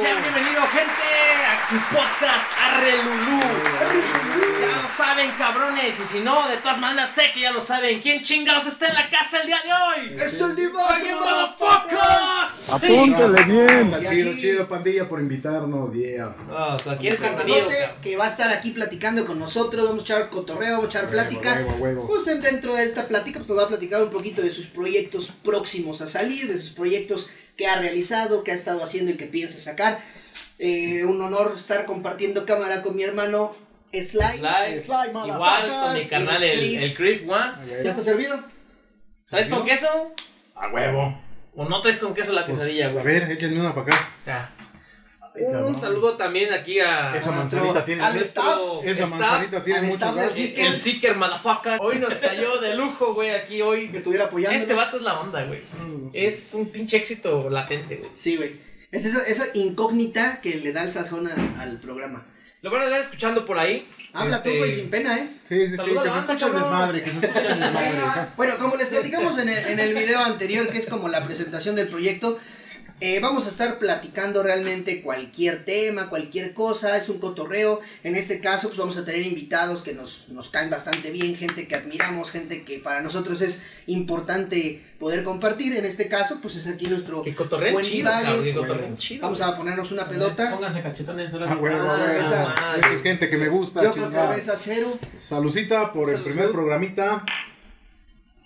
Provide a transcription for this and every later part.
Sean bienvenidos, gente, a su podcast Arre Lulú. Ya lo saben, cabrones. Y si no, de todas maneras sé que ya lo saben. ¿Quién chingados está en la casa el día de hoy? ¡Es el ¡Fucking motherfuckers! Apúntele bien. Chido, chido, pandilla, por invitarnos. Yeah. Ah, o sea, ¿quién es bienvenido? que va a estar aquí platicando con nosotros, vamos a echar cotorreo, vamos a echar plática. Pues en- dentro de esta plática pues, nos va a platicar un poquito de sus proyectos próximos a salir, de sus proyectos que ha realizado, que ha estado haciendo y que piensa sacar. Eh, un honor estar compartiendo cámara con mi hermano Sly. Sly. Sly, Igual con mi carnal, el, el Criff One. ¿Ya está servido? ¿Traes con queso? A huevo. ¿O no traes con queso la Pues, quesadilla, a ver, échenme una para acá. Ya. Un cabrón. saludo también aquí a Esa manzanita tiene. al esa staff. staff, manzanita tiene al mucho el Seeker Motherfucker. Hoy nos cayó de lujo, güey, aquí hoy. Que estuviera apoyando. Este vato es la onda, güey. Mm, sí. Es un pinche éxito latente, güey. Sí, güey. Es esa, esa incógnita que le da el sazón al programa. Lo van a estar escuchando por ahí. Habla Este, tú, güey, sin pena, ¿eh? Sí, sí, sí, Saluda que se escucha el desmadre, que se escucha el desmadre. Bueno, como les platicamos en el, en el video anterior, que es como la presentación del proyecto, eh, vamos a estar platicando realmente cualquier tema, cualquier cosa, es un cotorreo. En este caso, pues vamos a tener invitados que nos, nos caen bastante bien, gente que admiramos, gente que para nosotros es importante poder compartir. En este caso, pues es aquí nuestro buen chido, Bueno. cotorreen chido. Vamos a ponernos una pelota. Pónganse cachetones. ahora A huevo, Vamos a a huevo. esa- es gente que me gusta, Yo con cerveza cero. Salucita por el primer programita.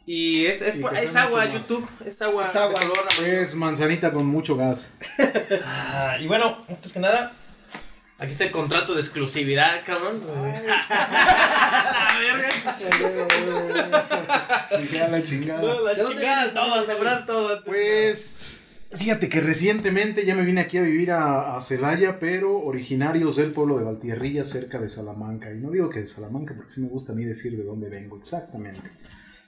Y es, es, Y es agua. YouTube. Es agua. Es agua. color. Es manzanita con mucho gas. Ah, y bueno, antes que nada, aquí está el contrato de exclusividad, cabrón. La verga. Ya la chingada. No, ¿De La chingada, todo, asegurar todo. Pues fíjate que recientemente ya me vine aquí a vivir a, a Celaya, pero originarios del pueblo de Valtierrilla, cerca de Salamanca. Y no digo que de Salamanca, porque sí me gusta a mí decir de dónde vengo exactamente.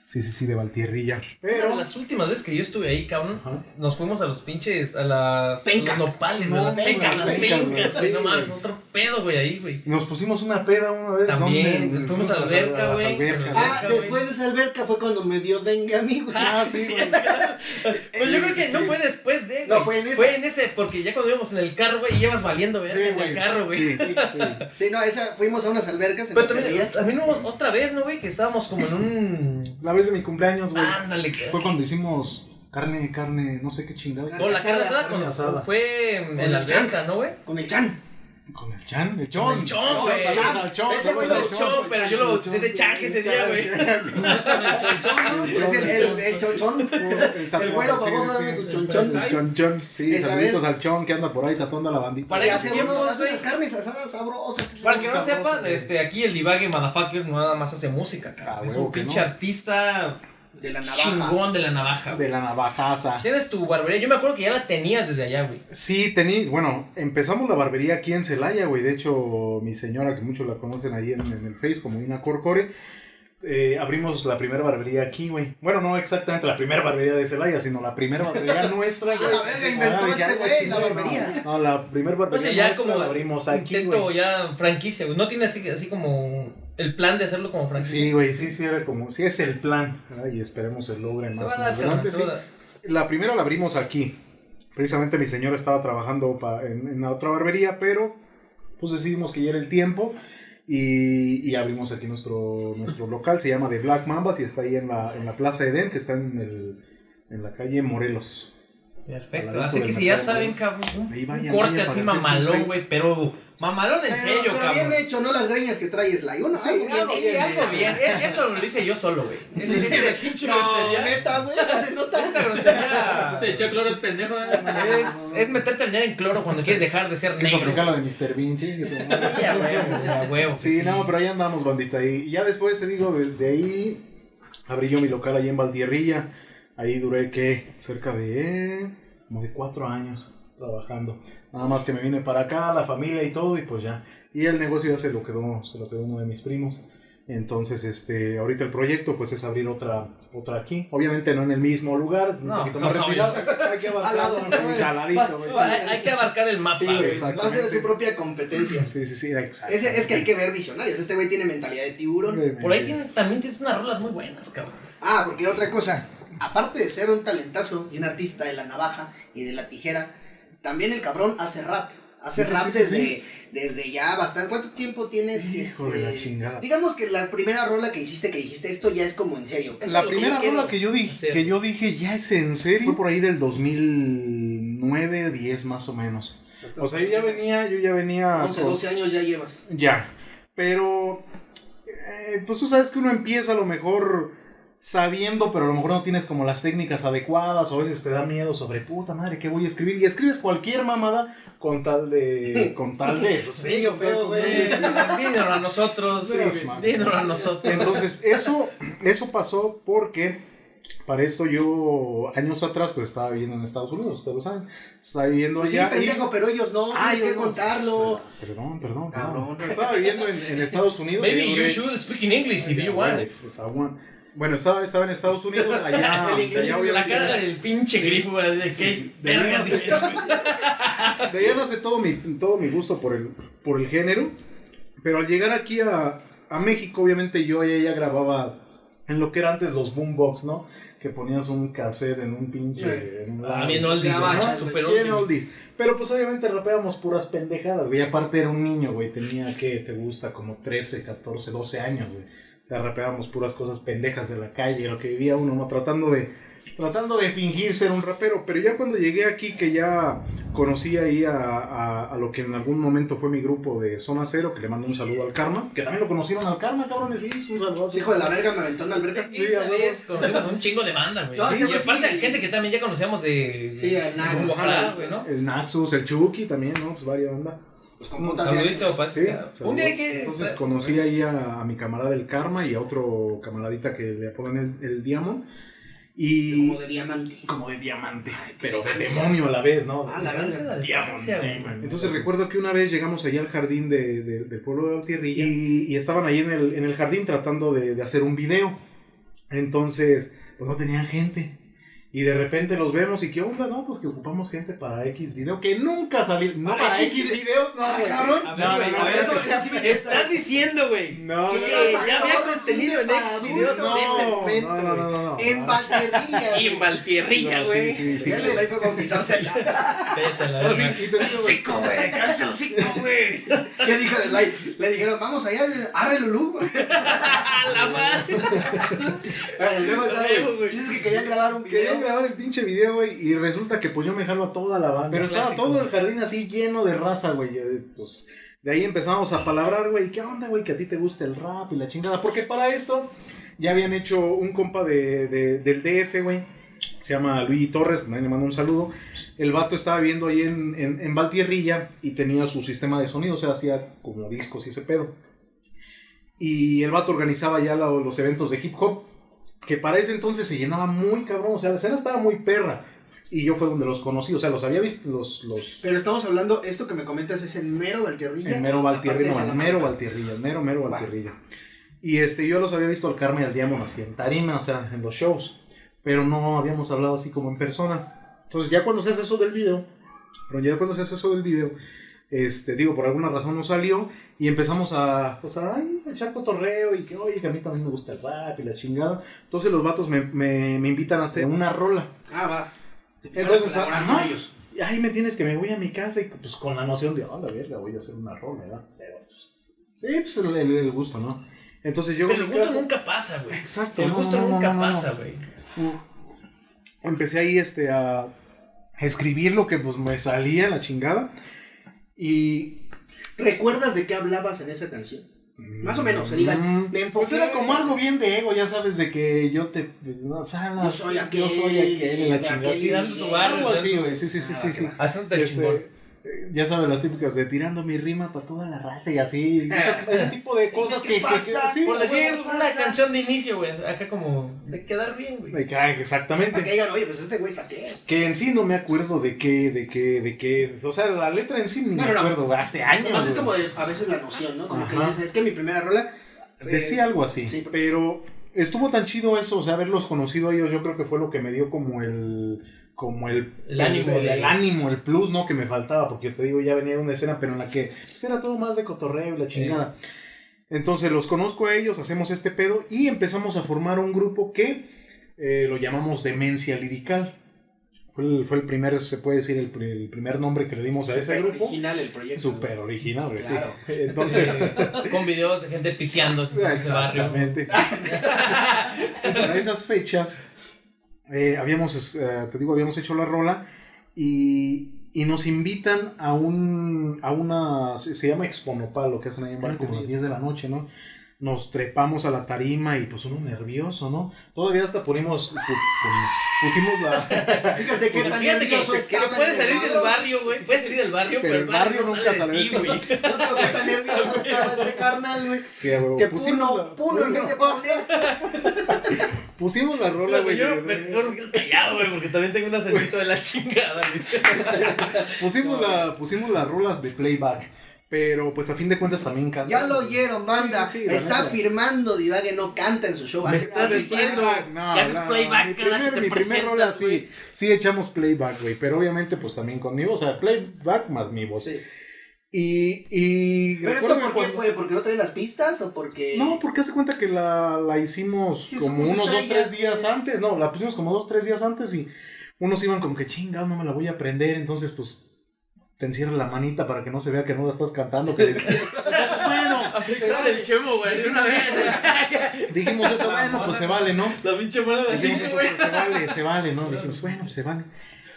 Sí, sí, sí, de Valtierrilla. Pero las últimas veces que yo estuve ahí, cabrón, Ajá. nos fuimos a los pinches, a las Pencas. los nopales, No, güey, las pencas, las pencas, pencas, güey, güey, no sí, mames, otro pedo, güey, ahí, güey. nos pusimos una peda una vez. También, ¿dónde? fuimos a la alberca, güey. Ah, güey. después de esa alberca fue cuando me dio dengue a mí, güey. Ah, sí, sí. güey. Pues yo creo que no fue después de, No, fue en ese. Fue en ese, porque ya cuando íbamos en el carro, güey, llevas valiendo verga Sí, en el carro, güey. Sí, sí, sí. Sí, no, esa, fuimos a unas albercas en Pero también, también hubo otra vez, ¿no, güey? Que estábamos como en un... Vez de mi cumpleaños, güey. Ándale, Fue cuando hicimos carne, carne, no sé qué chingada. No, la carne asada carne con- asada. fue en Con la el chan. alberca, ¿no, güey? Con el Chan. Con el chan, el chon. El chon, güey. Saludos al chon. Ese güey es el chon, pero yo lo bauticé de chanque ese día, güey. Es el, el, el chonchón. El güero famoso, dame tu chonchón. El chonchón. Sí, saluditos al chon que anda por ahí tatuando a la bandita. Para Y esos hace tiempos, unos güey. unas carnes asadas sabrosas. Para que no sepan, este, aquí el divague motherfucker no nada más hace música, Ah, cabrón. Es huevo un pinche artista De la navaja. chingón de la navaja, güey. De la navajaza. Tienes tu barbería, yo me acuerdo que ya la tenías desde allá, güey. Sí, tení, bueno, empezamos la barbería aquí en Celaya, güey. De hecho, mi señora, que muchos la conocen ahí en, en el Face como Ina Corcore, eh, abrimos la primera barbería aquí, güey. Bueno, no exactamente la primera barbería de Celaya, sino la primera barbería nuestra, güey. la verga, inventó Ah, este ya, güey, la barbería. No, no, la primera O barbería sea, ya nuestra como la abrimos aquí, intento güey. ya franquicia, güey. No tiene así, así como el plan de hacerlo como franquicia. Sí, güey, sí, sí, era como, sí es el plan. Ay, y esperemos se logre Se más, más adelante. sí. La primera la abrimos aquí. Precisamente mi señora estaba trabajando en, en la otra barbería, pero pues decidimos que ya era el tiempo y, y abrimos aquí nuestro, nuestro local. Se llama The Black Mambas y está ahí en la, en la Plaza Eden, que está en, el, en la calle Morelos. Perfecto. Así que si ya saben, cabrón, un, corte así mamalón, güey, pero mamalón en Pero- serio, pero cabrón. bien hecho, no las greñas que traes la una. Sí, algo bien algo bien. Eh, Esto lo hice yo solo, güey. Es decir, de pinche No, grosería. neta, güey, se nota. Esta grosería Se echó cloro el pendejo. ¿eh? es, es meterte el dinero en cloro cuando quieres dejar de ser negro. aplicar la de Mr. Bean, chingue su madre. Sí, a huevo, a huevo. que Sí, no, pero ahí andamos, bandita. Y ya después te digo, de, de ahí abrí yo mi local ahí en Valtierrilla. Ahí duré, ¿qué? Cerca de. como de cuatro años trabajando. Nada más que me vine para acá, la familia y todo, y pues ya. Y el negocio ya se lo quedó, se lo quedó uno de mis primos. Entonces, este, ahorita el proyecto pues es abrir otra, otra aquí. Obviamente no en el mismo lugar, un No, poquito pues, más obvio. retirado. Hay que Al lado, abarcar ¿no? un saladito. Hay, hay que abarcar el mapa, Sí. Va a ser su propia competencia. Sí, sí, sí, exacto. Es, es que hay que ver visionarios. Este güey tiene mentalidad de tiburón. Por ahí tiene, también tienes unas rolas muy buenas, cabrón. Ah, porque otra cosa. Aparte de ser un talentazo y un artista de la navaja y de la tijera, también el cabrón hace rap. Hace Sí, rap sí, sí, desde, sí. desde ya bastante. ¿Cuánto tiempo tienes? Hijo de la chingada. Digamos que la primera rola que hiciste, que dijiste esto ya es como en serio. Eso La primera quiero rola que yo dije, que yo dije, ya es en serio, fue por ahí del 2009, 10 más o menos. O sea, yo ya venía, yo ya venía 11, con- 12 años ya llevas. Ya, pero eh, pues tú sabes que uno empieza a lo mejor sabiendo, pero a lo mejor no tienes como las técnicas adecuadas, o a veces te da miedo sobre puta madre, ¿qué voy a escribir? Y escribes cualquier mamada con tal de, con tal de, pues, sí, Bello, feo, güey. Dínoslo a nosotros. Sí. Dínoslo a nosotros. Entonces, eso, eso pasó porque para esto yo, años atrás, pues estaba viviendo en Estados Unidos, ustedes lo saben. Estaba viviendo Pues sí, allá. y- pendejo, pero ellos no, Ah, tienes yo que no. contarlo. Perdón, perdón, Cabrón. perdón. Estaba viviendo en, en Estados Unidos. Maybe you should speak in English if you want. If I want. Bueno, estaba, estaba en Estados Unidos, allá. El allá La cara del pinche grifo, güey, de qué Sí, de vergas. De allá nace todo mi, todo mi gusto por el, por el género. Pero al llegar aquí a, a México, obviamente yo ya, ya grababa en lo que era antes los boombox, ¿no? Que ponías un cassette en un pinche. en un Ah, lado. bien oldie, Gabacha, ¿no? Bien oldie. oldie. Pero pues obviamente rapeábamos puras pendejadas, güey. Aparte era un niño, güey. Tenía, ¿qué te gusta? Como 13, 14, 12 años, güey. O sea, rapeábamos puras cosas pendejas de la calle, lo que vivía uno, ¿no? Tratando de, tratando de fingir ser un rapero. Pero ya cuando llegué aquí, que ya conocí ahí a, a, a lo que en algún momento fue mi grupo de Zona Cero, que le mando un saludo al Karma. Que también lo conocieron al Karma, cabrones. Sí, un saludo. Hijo de la verga me aventó en la alberca. Vez conocimos a un chingo de banda, güey. No, Sí, sí, y sí, aparte sí. hay gente que también ya conocíamos de. Sí, al Nax. de Guadalajara, güey, ¿no? El Naxus, el Chucky también, ¿no? Pues varias bandas. Pues con Un putas de saludito, Sí, Un día hay que. Entonces conocí ahí a, a mi camarada el Karma y a otro camaradita que le apodan el, el Diamond. Y. Como de diamante. como de diamante. pero de demonio a la vez, ¿no? Ah, la la elegancia, güey. Entonces recuerdo que una vez llegamos allá al jardín de, de- del pueblo de Valtierrilla y, y estaban ahí en el, en el jardín tratando de, de hacer un video. Entonces, pues no tenían gente. Y de repente los vemos y qué onda, no, pues que ocupamos gente para X video, que nunca salió. No, Para para, X X videos, no, güey. cabrón. A ver, No, güey, no, a no, ver, eso- eso- estás diciendo, güey. No, que no, no, ya no, había no, contenido en X videos adultos. de ese no, momento, no, no, no, no, no. En Valtierrilla. Y en Valtierrilla, No, güey. sí, sí, sí. Ya fue bautizarse allá. No, Hocico, güey, cállate el hocico, güey. ¿Qué dijo el like? Le dijeron, vamos allá, arre Lulú. A la madre. Bueno, luego dices que querían grabar un video. Querían grabar el pinche video, güey, y resulta que pues yo me jalo a toda la banda. Pero estaba Clásico. todo el jardín así lleno de raza, güey. Pues de ahí empezamos a palabrar, güey, ¿qué onda, güey? Que a ti te gusta el rap y la chingada. Porque para esto ya habían hecho un compa de, de- del DF, güey. Se llama Luigi Torres, que también le mando un saludo. El vato estaba viviendo ahí en, en, en Valtierrilla y tenía su sistema de sonido, o sea, hacía como discos y ese pedo. Y el vato organizaba ya lo- los eventos de hip hop que para ese entonces se llenaba muy cabrón, o sea, la escena estaba muy perra. Y yo fue donde los conocí, o sea, los había visto, los, los Pero estamos hablando, esto que me comentas es en mero Valtierrilla. en mero Valtierrilla, no, en mero Valtierrilla, mero, mero Va. Valtierrilla. Y este, yo los había visto al Carmen y al Diamond así en tarima, o sea, en los shows, pero no habíamos hablado así como en persona. Entonces ya cuando se hace eso del video, pero ya cuando se hace eso del video, este, digo, por alguna razón no salió y empezamos a, pues, a, ay, a echar cotorreo y que, oye, que a mí también me gusta el rap y la chingada. Entonces los vatos me, me, me invitan a hacer una rola. Ah, va. Entonces, Colaborar ajá, con ellos. y ahí me tienes que me voy a mi casa y pues con la noción de, oh, la verga, voy a hacer una rola, ¿verdad? Pero, pues, sí, pues el, el- gusto, ¿no? Entonces yo Pero el gusto casa- nunca pasa, güey. Exacto, El no, gusto no, nunca no. pasa, güey. empecé ahí este a escribir lo que pues me salía la chingada y ¿Recuerdas de qué hablabas en esa canción? Más o menos, se digas, Mm, me enfoqué. pues era como algo bien de ego, ya sabes, de que yo te. No, o sea, Yo soy aquel, Yo soy aquel, y la chingada. Algo así, güey. Sí, sí, sí, Ah, sí. sí. el Este, chingón. Eh, ya sabes, las típicas de tirando mi rima para toda la raza y así. esas- ese tipo de cosas ¿Qué que. que- pasa? sí, Por decir güey, una pasa. canción de inicio, güey. Acá como de quedar bien, güey. que, ah, exactamente. Para que digan, oye, pues este güey saqué. Que en sí no me acuerdo de qué, de qué, de qué. O sea, la letra en sí ni No, me no, no. acuerdo, güey, hace años. Además es como de, a veces la noción, ¿no? Como que dices, es que mi primera rola. fue- Decía algo así, Sí. pero estuvo tan chido eso, o sea, haberlos conocido a ellos, yo creo que fue lo que me dio como el como el, El ánimo el, de- el ánimo, el plus, ¿no? Que me faltaba, porque te digo, ya venía de una escena, pero en la que pues, era todo más de cotorreo y la chingada. Entonces los conozco a ellos, hacemos este pedo y empezamos a formar un grupo que eh, lo llamamos Demencia Lirical. Fue el, fue el primer, se puede decir, el, el primer nombre que le dimos a ese Súper grupo. original el proyecto. Súper original, Claro. sí. Entonces, Con videos de gente pisteando en ese barrio. exactamente. Para esas fechas, eh, habíamos, eh, te digo, habíamos hecho la rola y, y nos invitan a un, a una, se, se llama Exponopal, lo que hacen ahí en Barco, como a las 10 de la noche, ¿no? Nos trepamos a la tarima y pues uno nervioso, ¿no? Todavía hasta ponimos, pu- ponimos- pusimos la... Fíjate qué Pues tan fíjate que, nervioso que, puedes salir del barrio, güey. Puedes salir del barrio, Pero pero, el barrio, barrio no nunca sale de ti, güey. No qué tan nervioso estaba este carnal, güey. Sí, huevo. Que pusimos puno, la- puno en vez de poner. Pusimos la rola, güey. Yo mejor callado, güey, porque también tengo un acentito de la chingada, güey. Pusimos, la, pusimos las rolas de playback. Pero pues a fin de cuentas también canta. Ya lo oyeron, banda. Sí, sí, Está neta. firmando Divague no canta en su show. Me estás diciendo No, que haces no, playback mi cada primer, que te mi primer rola sí, sí echamos playback, güey, pero obviamente pues también conmigo, o sea, playback más mi voz. Sí. Y, y ¿Pero esto por qué cuando- fue? ¿Porque no trae las pistas o porque.? No, porque hace cuenta que la, la hicimos Sí, como unos dos, tres días antes. No, la pusimos como dos, tres días antes y unos iban como que chingado, no me la voy a aprender. Entonces, pues te encierra la manita para que no se vea que no la estás cantando. Que entonces, bueno, se vale. del chemo, güey, de una vez. dijimos eso, bueno, pues se vale, ¿no? La pinche mano de güey. pues, se vale, se vale, ¿no? Dijimos, bueno, pues se vale.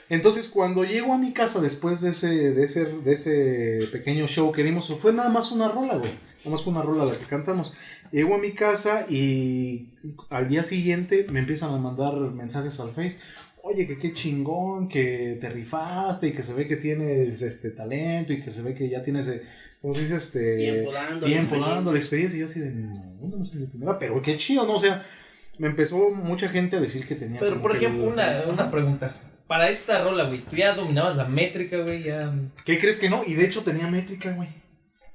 Entonces, cuando llego a mi casa después de ese, de ese, de ese pequeño show que dimos, fue nada más una rola, güey. Nada más fue una rola la que cantamos. Llego a mi casa y al día siguiente me empiezan a mandar mensajes al Face. Oye, que qué chingón, que te rifaste y que se ve que tienes este talento y que se ve que ya tienes, eh, ¿cómo se dice? Este, Tiempo dando la tiempo experiencia. dando la experiencia. Y yo así de, no, no mi primera, pero qué chido, ¿no? O sea, me empezó mucha gente a decir que tenía. Pero, por ejemplo, una, una pregunta. Para esta rola, güey, tú ya dominabas la métrica, güey, ya... ¿Qué crees que no? Y de hecho tenía métrica, güey.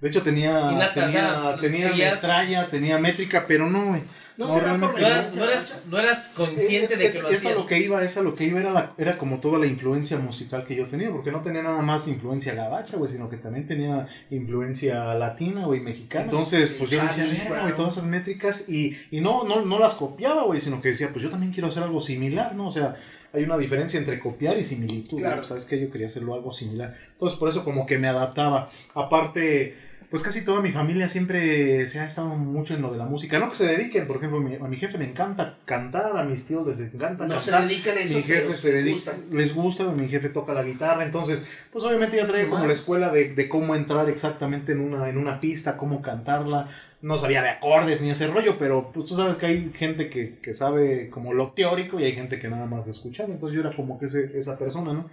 De hecho tenía, Y nata, tenía, o sea, tenía metralla, tenía métrica, pero no, güey. No será por No la no eras, no eras consciente Es- de que lo es a hacías. lo que iba, es a lo que iba, era, la- era como toda la influencia musical que yo tenía, porque no tenía nada más influencia gabacha, güey, sino que también tenía influencia latina, güey, mexicana. Entonces, pues yo decía, güey, todas esas métricas, y, y no, no, no las copiaba, güey, sino que decía, pues yo también quiero hacer algo similar, ¿no? O sea, hay una diferencia entre copiar y similitud, Claro. ¿no? ¿sabes que Yo quería hacerlo algo similar. Entonces, por eso como que me adaptaba. Aparte, pues casi toda mi familia siempre se ha estado mucho en lo de la música. No que se dediquen, por ejemplo, mi- a mi jefe le encanta cantar, a mis tíos les encanta No se dedican a eso, mi jefe se les dedica, gusta. les gusta, mi jefe toca la guitarra, entonces, pues obviamente ya traía como la escuela de, de cómo entrar exactamente en una, en una pista, cómo cantarla. No sabía de acordes ni ese rollo, pero pues tú sabes que hay gente que, que sabe como lo teórico y hay gente que nada más escuchar. Entonces yo era como que ese- esa persona, ¿no?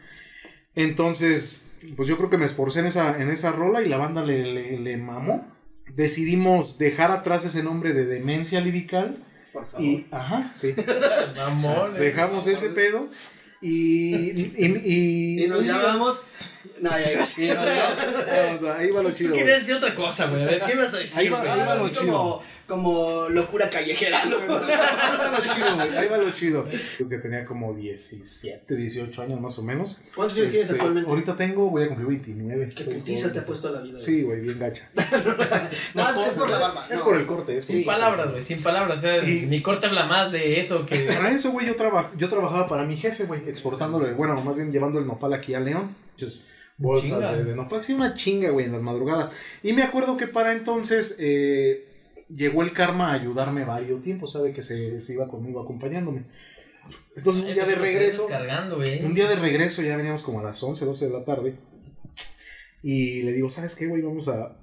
Entonces, pues yo creo que me esforcé en esa, en esa rola y la banda le, le, le mamó. Decidimos dejar atrás ese nombre de demencia lirical Por favor. y, ajá, sí. Mamón, eh. Dejamos ese pedo y, y, y, Y nos llamamos. No, ya iba Sí, no, no, no, ahí va lo chido. Güey. querías decir otra cosa, güey. A ver, ¿qué vas a decir, Ahí va- ahí va lo chido. Como, locura callejera, ¿no? Ahí va lo chido, güey. Ahí va lo chido. Yo que tenía como 17, 18 años más o menos. ¿Cuántos años tienes Este, actualmente? Ahorita tengo, voy a cumplir 29. Qué Estoy putiza te ha puesto la vida. Sí, güey, bien gacha. No, es, es por la barba. Es no. por el corte, es Sin palabras, güey, sin palabras. O sea, Y- mi corte habla más de eso que... Para eso, güey, yo, traba- yo trabajaba para mi jefe, güey, exportándole, bueno, más bien llevando el nopal aquí a León. Entonces, bolsas de, de nopal. Sí, una chinga, güey, en las madrugadas. Y me acuerdo que para entonces eh, llegó el karma a ayudarme varios tiempos, sabe que se, se iba conmigo acompañándome. Entonces, un día de regreso, güey. un día de regreso, ya veníamos como a las 11, 12 de la tarde. Y le digo, ¿sabes qué, güey? Vamos a,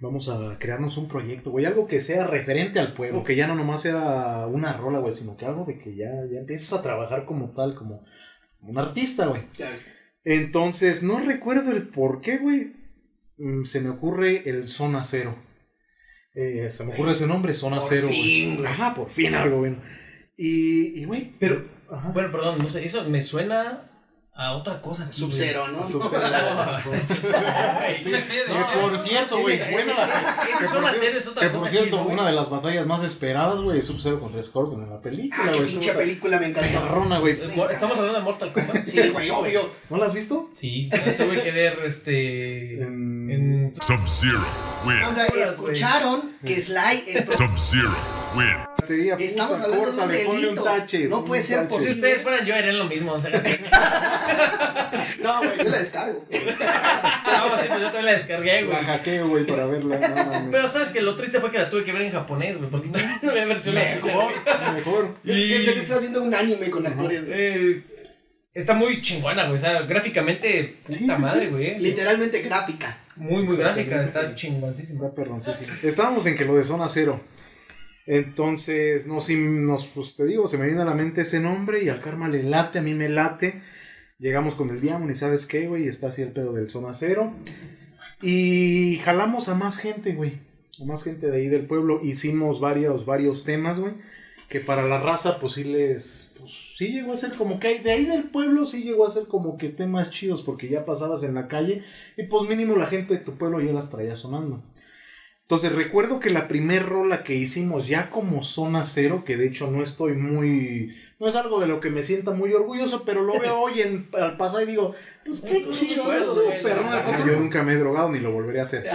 vamos a crearnos un proyecto, güey. Algo que sea referente al pueblo. Que ya no nomás sea una rola, güey, sino que algo de que ya, ya empieces a trabajar como tal, como, como un artista, güey. Entonces, no recuerdo el por qué, güey. Mm, Se me ocurre el Zona Cero. Eh, se me ocurre ese nombre, Zona Por Cero. fin, güey. Ajá, por fin algo, güey. Y, y, güey. Pero, Ajá. bueno, perdón, no sé, eso me suena a otra cosa. Sub-Zero, ¿no? Sub-Zero. Sí, Que por cierto, güey, la. Son por hacer cierto- es otra que cosa. por aquí, cierto, ¿no, una de las batallas más esperadas, güey, es Sub-Zero contra Scorpion en la película, Ah, qué güey. pinche Estuvo película me encantó. Perrona, güey. Estamos hablando de Mortal Kombat. Sí, güey, obvio. ¿No la has visto? Sí, tuve que ver este. En- En. Sub-Zero, win. Onda, escucharon que Sly es pro- Sub-Zero, win. piratería. puta, Estamos hablando de un delito. tache, No puede un ser tache. Si posible. ustedes fueran yo, harían lo mismo. O sea, No, güey, yo la descargo. no, sí, pues yo también la descargué, güey. La hackeo, güey, para verla. No, mames. Pero sabes que lo triste fue que la tuve que ver en japonés, güey, porque no había versión Mejor, mejor. Pensé que estás viendo un anime con actores. güey. Eh, está muy chingona, güey. O sea, gráficamente, puta Sí, madre, sí, güey. es Literalmente gráfica. Muy, muy gráfica, está chingoncísima. Está perroncísimo. Estábamos en que lo de zona cero. Entonces, no, si nos, pues te digo, se me viene a la mente ese nombre y al karma le late, a mí me late. Llegamos con el Diamond y sabes qué, güey, está así el pedo del zona cero. Y jalamos a más gente, güey. A más gente de ahí del pueblo. Hicimos varios, varios temas, güey. Que para la raza, pues sí les. Pues sí llegó a ser como que de ahí del pueblo sí llegó a ser como que temas chidos. Porque ya pasabas en la calle. Y pues mínimo la gente de tu pueblo ya las traía sonando. Entonces recuerdo que la primer rola que hicimos ya como zona cero, que de hecho no estoy muy, no es algo de lo que me sienta muy orgulloso, pero lo veo hoy en, al pasar y digo, pues qué chido, perrón. la verdad. Yo nunca me he drogado ni lo volveré a hacer.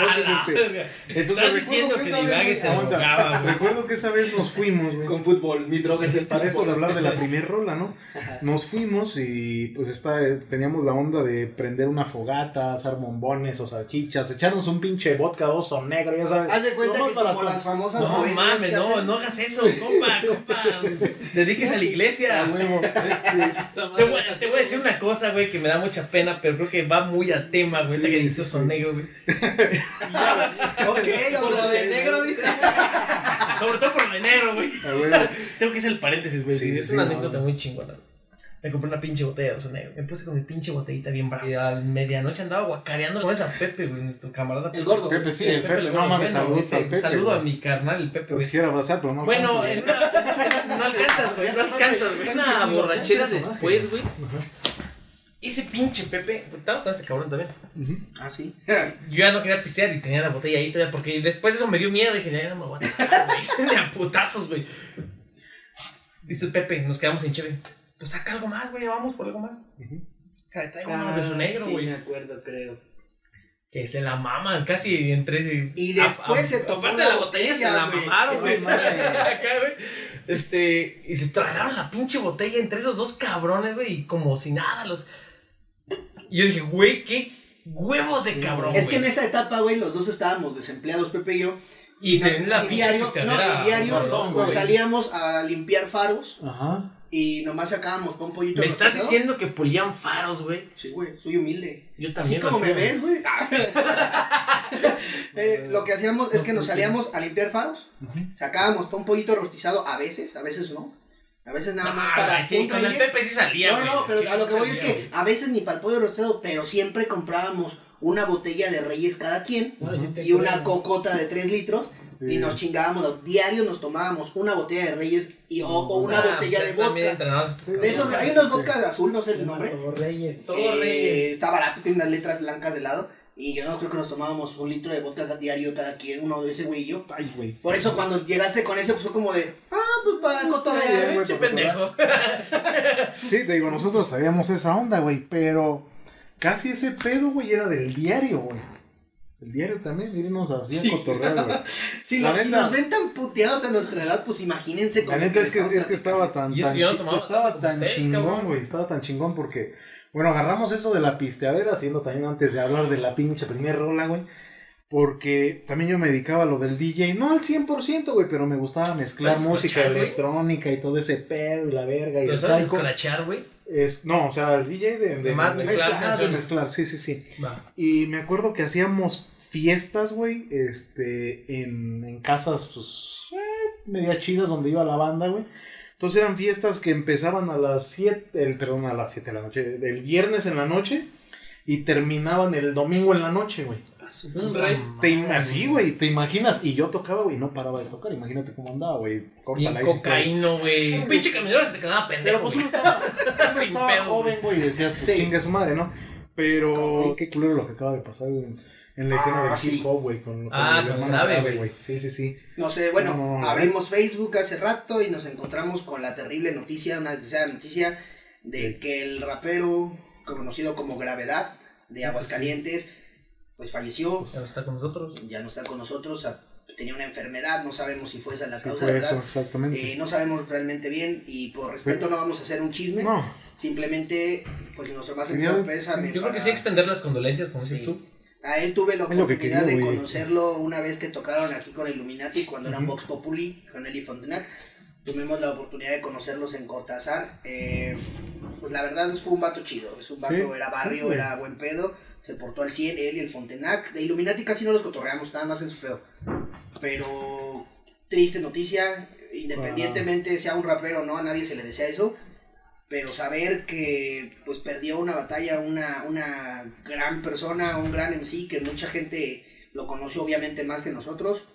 Entonces, este, entonces Estás diciendo que esa vez- Divague se aguanta, drogaba. Recuerdo que esa vez nos fuimos, güey. Con fútbol, mi droga es el Para esto de hablar de la primer rola, ¿no? Nos fuimos y pues está, teníamos la onda de prender una fogata, asar bombones o salchichas, echarnos un pinche vodka oso negro, ya sabes. Haz de cuenta que para como las famosas No mames, no, hacen- no hagas eso, compa, compa. Dedíquese a la A iglesia. huevo. Te voy, te voy a decir una cosa, güey, que me da mucha pena, pero creo que va muy a tema, güey. Sí, que dijiste sí, son sí. negro, güey. Ok, Por lo de negro, dice. Sobre todo por lo de negro, güey. Tengo que hacer el paréntesis, güey. Sí, Sí, es sí, una anécdota no. muy chingona. Me compré una pinche botella de oso negro. Me puse con mi pinche botellita bien brava. Y a medianoche andaba guacareando con esa Pepe, güey, nuestro camarada. El gordo. Pepe, sí, el Pepe, no mames, saludos ese- al Pepe, Saludo a mi carnal, el Pepe, güey. Quisiera abrazar, pero no Bueno, una- no alcanzas, güey, no alcanzas, güey. Una borrachera después, güey. Ese pinche Pepe, estaba con este cabrón también. Ah, sí. Yo ya no quería pistear y tenía la botella ahí todavía, porque después de eso me dio miedo. Dije, ya no me voy a dejar, güey. De a putazos, güey. Dice el Pepe, nos quedamos sin cheve. Pues saca algo más, güey, vamos por algo más. O sea, traigo uno de su negro, sí, güey. me acuerdo, creo. Que se la maman casi entre. Y después se tomó Aparte la de la botella, se botella, la mamaron, güey. No mames. Acá, güey. Este. Y se tragaron la pinche botella entre esos dos cabrones, güey. Y como si nada, los. Y yo dije, güey, qué huevos de cabrón, Es que en esa etapa, güey, los dos estábamos desempleados, Pepe y yo. Y no- tenían la y pinche diario, no, y diario nos güey. salíamos a limpiar faros Ajá. Y nomás sacábamos pa' un pollito. Me estás rostizado. diciendo que pulían faros, güey. Sí, güey, soy humilde. Yo Así también. lo como me ves, güey. Eh, lo que hacíamos es que nos salíamos a limpiar faros, sacábamos pa' un pollito rostizado a veces, a veces no. A veces nada más Ah, para sí, con el. Pepe sí salía, No, güey. no, pero Sí, a lo que voy es que güey. a veces ni para el pollo rostizado, pero siempre comprábamos una botella de Reyes cada quien No, y una cocota de 3 litros y nos chingábamos, diario nos tomábamos una botella de Reyes y o, o una Ah, botella pues de vodka. De esos, hay unos vodkas de azul, no sé el nombre. Todo Reyes. Todo eh, Reyes. está barato, tiene unas letras blancas de lado. Y yo no creo que nos tomábamos un litro de vodka diario cada quien, uno de ese güey y yo. Ay, güey. Por eso cuando llegaste con ese, pues fue como de, ah, pues para cotorrear. bien, güey. Pinche pendejo. Sí, te digo, nosotros traíamos esa onda, güey, pero casi ese pedo, güey, era del diario, güey. El diario también, irnos así a cotorrear, güey. Si, La lo- si neta- nos ven tan puteados a nuestra edad, pues imagínense La con neta es que, es que estaba tan, tan, chi- estaba tan chingón, güey, estaba tan chingón porque, bueno, agarramos eso de la pisteadera, haciendo también antes de hablar de la pinche primer rola, güey, porque también yo me dedicaba a lo del DJ, no al 100%, güey, pero me gustaba mezclar ¿Sabes música escuchar, electrónica y todo ese pedo y la verga y el sabes psycho. güey. Es, no, o sea, el DJ de, de, Más mezclar ah, de mezclar, sí, sí, sí. Va. Y me acuerdo que hacíamos fiestas, güey, este, en, en casas, pues, eh, media chidas donde iba la banda, güey. Entonces eran fiestas que empezaban a las 7, el, perdón, a las 7 de la noche, el viernes en la noche y terminaban el domingo en la noche, güey. Un rey. Te Así, güey, te imaginas, y yo tocaba, güey, no paraba de tocar, imagínate cómo andaba, güey. Quieres. cocaíno, güey. Pinche caminador se te quedaba pendejo. Pero pues uno estaba, uno joven, güey, y decías, pues Sí. chinga su madre, ¿no? Pero qué culero lo que acaba de pasar, güey, en, la escena Ah, del sí. hip hop, güey, con, con Ah, el con hermano Grave, güey. Sí, sí, sí. No sé, bueno, No, no, no. abrimos Facebook hace rato y nos encontramos con la terrible noticia, una desgraciada noticia de que el rapero conocido como Gravedad de Aguascalientes, pues falleció, Ya no está con nosotros. ya no está con nosotros, tenía una enfermedad, no sabemos si fue esa la Sí, causa, fue ¿verdad? eso, exactamente. Eh, no sabemos realmente bien y por respeto no vamos a hacer un chisme. No, Simplemente, pues nuestro más sentido pésame. Yo creo que sí extender las condolencias, como dices Sí. tú. A él tuve la oportunidad quería, de güey. conocerlo una vez que tocaron aquí con Illuminati cuando eran Ujú. Vox Populi con Eli Fontenac. Tuvimos la oportunidad de conocerlos en Cortázar. Eh, pues la verdad fue un vato chido. Es un vato, Sí, era sí, barrio, güey. era buen pedo. Se portó al 100, él y el Fontenac. De Illuminati casi no los cotorreamos, nada más en su pedo. Pero triste noticia. Independientemente sea un rapero o no, a nadie se le desea eso. Pero saber que pues perdió una batalla una, una gran persona, un gran MC, que mucha gente lo conoció obviamente más que nosotros,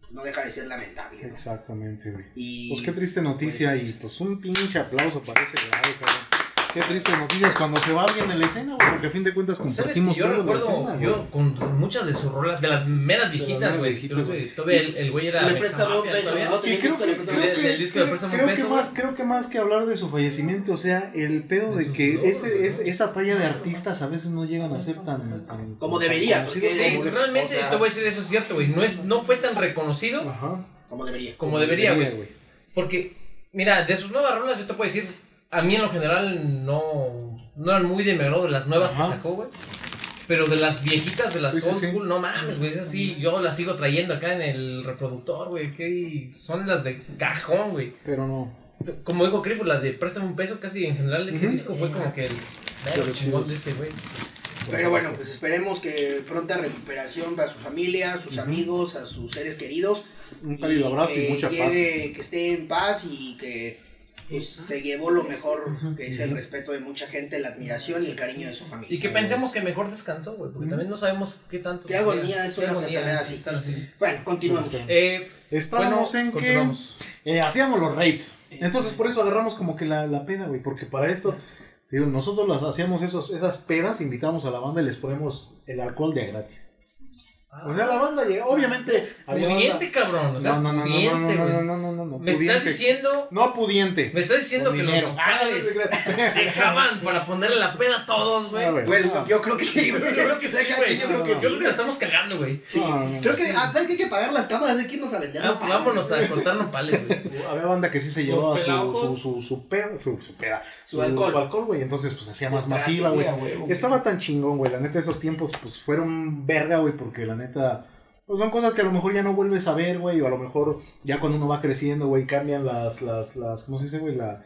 pues, no deja de ser lamentable. ¿no? exactamente, güey. Y Pues qué triste noticia pues, y pues un pinche aplauso para ese grado, cabrón. Qué triste noticias cuando se va alguien en la escena, güey, porque a fin de cuentas ¿Sabes que compartimos yo todos la recuerdo, escena, yo con, con muchas de sus rolas, de las meras viejitas, güey. el, el güey era Le prestaba un peso. Y creo que, creo, más, creo que más que hablar de su fallecimiento, o sea, el pedo De que dolor, ese, esa talla de artistas a veces no llegan a ser tan... tan Como debería, Sí, realmente te voy a decir eso es cierto, güey. No, es, no fue tan reconocido Ajá. como debería. como debería, güey. Porque, mira, de sus nuevas rolas, yo te puedo decir, a mí en lo general no, no eran muy de mi agrado de las nuevas Ajá. que sacó, güey. Pero de las viejitas, de las Sí, old sí. school, no mames, güey. Esas sí, yo las sigo trayendo acá en el reproductor, güey. Que son las de cajón, güey. Pero no. Como dijo Cripo, la de Préstame un peso, casi en general ese disco fue como que el Pero el chingón chidos. de ese, güey. Pero bueno, pues esperemos que pronta recuperación para su familia, a sus amigos, a sus seres queridos. Un cálido abrazo y que mucha paz. llegue- Que esté en paz y que pues, se llevó lo mejor, que es el respeto de mucha gente, la admiración y el cariño de su familia. Y que pensemos que mejor descansó, güey. Porque también no sabemos qué tanto. Qué agonía es una agonía enfermedad es así. Bueno, continuamos. Eh, Estábamos Bueno, en que eh, hacíamos los rapes. Entonces por eso agarramos como que la, la peda, güey. Porque para esto, digo, nosotros las hacíamos esos, esas pedas, invitamos a la banda y les ponemos el alcohol de gratis. O sea, la banda llega, obviamente. pudiente, cabrón. O sea, no, no, no, no, no, pudiente, no, no, no, no, no, no, Me estás diciendo. No pudiente. Me estás diciendo que dinero. los Ah, gracias. dejaban para ponerle la peda a todos, güey. Ah. Pues No. yo creo que sí, güey. Yo creo que sí, güey. Yo creo que Yo sí. creo que la estamos cagando, güey. Sí. No, no, no, creo que, sí. ah, ¿sabes que hay que pagar las cámaras? Hay que irnos a vender. Ah, pues vámonos a cortar nopales, güey. Había banda que sí se llevaba su, su, su, su, peda, su, su peda, Su alcohol. su alcohol, güey. Entonces, pues hacía más masiva, güey. Estaba tan chingón, güey. La neta, esos tiempos, pues fueron verga, güey, porque la neta. Pues son cosas que a lo mejor ya no vuelves a ver, güey, o a lo mejor ya cuando uno va creciendo, güey, cambian las, las, las, ¿cómo se dice, güey? La,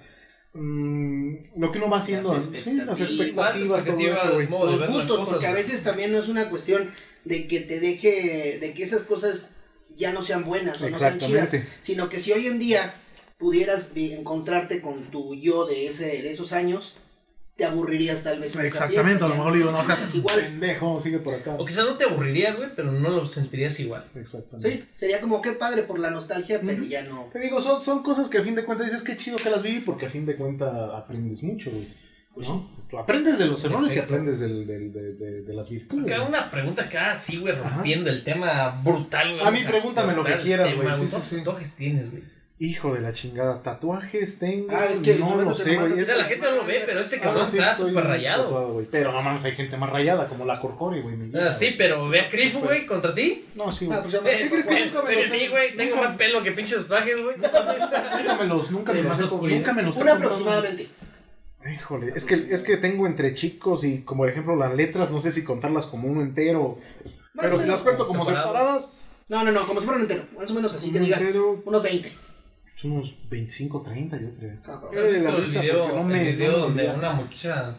mm, lo que uno va haciendo, Las sí, las expectativas, todo eso, güey. los gustos, porque a veces también no es una cuestión de que te deje, de que esas cosas ya no sean buenas o no sean chidas, sino que si hoy en día pudieras encontrarte con tu yo de ese de esos años, te aburrirías tal vez. Exactamente, fiesta, a lo mejor digo, no seas igual. pendejo, sigue por acá. O quizás no te aburrirías, güey, pero no lo sentirías igual. Exactamente. Sí, sería como que padre por la nostalgia, pero ya no. Te digo, son, son cosas que a fin de cuentas dices que chido que las viví porque a fin de cuentas aprendes mucho, güey. ¿no? Tú aprendes de los errores y aprendes del, del- de, de- de las virtudes. Porque una pregunta acá así, güey, rompiendo el tema brutal, güey. A mí O sea, pregúntame lo que quieras, güey, sí, ¿Cuántos sí, sí. tienes, güey? Hijo de la chingada, tatuajes tengo, Ah, es que no no lo sé, güey. O sea, la gente no lo ve, pero este cabrón Ah, sí, está súper rayado. tatuado. Pero no mames, hay gente más rayada, como la Corcore, güey. Ah, sí, pero ve a Crifu, güey, contra ti. No, sí, Ah, güey. pues ya Eh, más- ¿Qué crees que nunca me pero los he- güey, tengo más pelo que pinches tatuajes, güey. Nunca me los, nunca me los nunca me los aproximadamente. Híjole, es que, es que tengo entre chicos y como por ejemplo las letras, no sé si contarlas como uno entero. Más pero si las cuento como separadas, No, no, no, como si fuera un entero, más o menos así que digas unos 20. Unos 25, 30 yo creo. Cabrón. Eh, ¿Has visto la el video, no me- el video no me donde una muchacha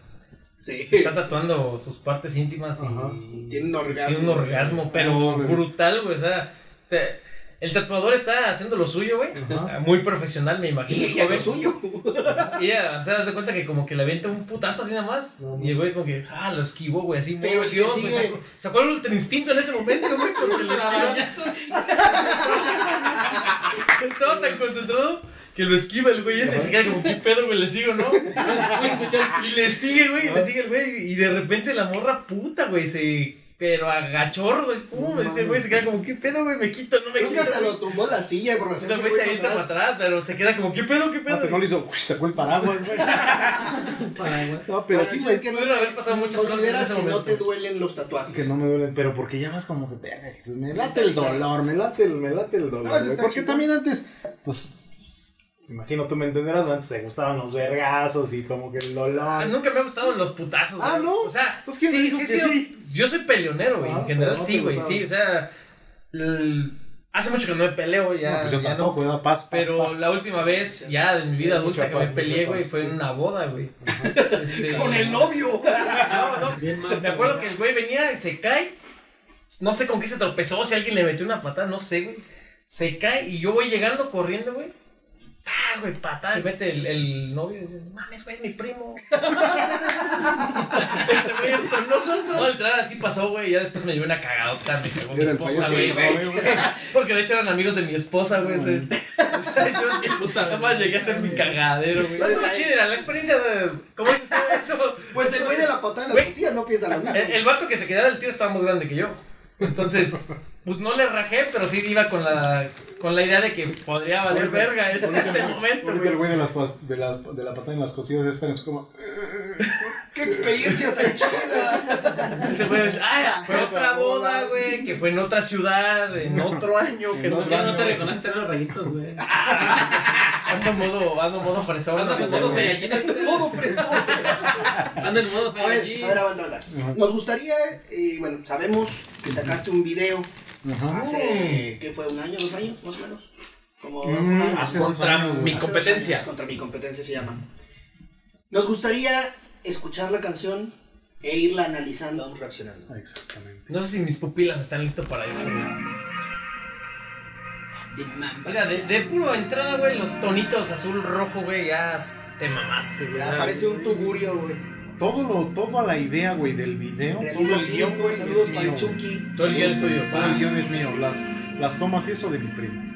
Sí. está tatuando sus partes íntimas Ajá. y Tiene un orgasmo. tiene un orgasmo, pero No, no, no. brutal, güey. O sea, te- el tatuador está haciendo lo suyo, güey. Ajá. Muy profesional, me imagino. Y ella lo suyo. Y ella, o sea, das de cuenta que como que le avienta un putazo así nada más. No, no. Y el güey como que, ah, lo esquivó, güey, así. Pero sí Dios, güey, sigue. sacó, sacó el ultra instinto en ese momento, güey, porque lo esquiva. Estaba tan concentrado que lo esquiva el güey ese y se queda como, ¿qué pedo, güey? ¿Le sigo, no? Y le sigue, güey, le sigue el güey. Y de repente la morra puta, güey, se Pero agachor, güey, pum, No ese güey se queda como, ¿qué pedo, güey? Me quito, no me quito. hasta güey. lo tumbó la silla por el güey se avienta para atrás, pero se queda como, ¿qué pedo, qué pedo? pero no le hizo, uy, sacó el paraguas, güey. Paraguas. No, pero sí, güey. es que no Pudieron haber pasado muchas cosas en ese que no momento. te duelen los tatuajes. Que no me duelen, pero porque ya vas como que "Verga, Jesús, me late el dolor, me late el, me late el dolor. No, güey". porque también antes, pues, imagino tú me entenderás, antes te gustaban los vergazos y como que el dolor. nunca me ha gustado los putazos, Ah, güey. ¿no? O sea, ¿quién sí, dijo sí, que sí, sí? Yo soy peleonero, güey. Ah, en general, no sí, güey. gustaba. Sí, o sea. Hace mucho que no me peleo, ya. No, pues yo ya tampoco, no. paz, paz, Pero paz. la última vez, ya de mi vida adulta que paz, me peleé, güey, fue en una boda, güey. Este, Con el novio. No, no. Bien mal. Me acuerdo que el güey venía y se cae. No sé con qué se tropezó, si alguien le metió una patada, no sé, güey. Se cae y yo voy llegando corriendo, güey. Ah, güey, patada. Y mete el, el novio y dice, mames, güey, es mi primo. Ese güey es con nosotros. No, literal, así pasó, güey. Y ya después me llevé una cagadota, me cagó mi esposa, güey. Porque de hecho eran amigos de mi esposa, güey. de- Nada más llegué a ser mi cagadero, güey. No estuvo chido, era la experiencia de. ¿Cómo es esto? eso? Pues el güey de la patada en las Güey. costillas no piensa lo mismo. El, el vato que se quedaba del tiro estaba más grande que yo. Entonces, pues no le rajé, pero sí iba con la, con la idea de que podría valer verga en ese momento, Ahorita el güey. güey de, las, de, la, de la patada en las costillas está en su como. ¡Qué experiencia tan chida! Ese güey dice, ah, fue otra boda, güey, que fue en otra ciudad, en otro año, que En no, otro Ya no te año. reconoce tener los rayitos, güey. ando en modo, ando en modo fresón. Andas en modo güey. Saiyajin. Todo fresco. Anda en modo A ver, a ver, aguanta, aguanta. Nos gustaría, eh, bueno, sabemos que sacaste un video Ajá. hace, ¿qué fue? ¿Un año, dos años, más o menos? Como Mm, dos Contra años, mi Hace competencia. años, contra mi competencia se llama. Nos gustaría escuchar la canción e irla analizando, vamos reaccionando. Exactamente. No sé si mis pupilas están listas para Man. Mira, de, de puro entrada, güey, los tonitos azul rojo, güey, ya te mamaste, güey. Ya parece un tugurio, güey. Todo lo, toda la idea, güey, del video, todo el guion, güey, saludos para mío. Chucky. Todo el guion es tuyo. Todo el guion es mío. Las, las tomas y eso de mi primo.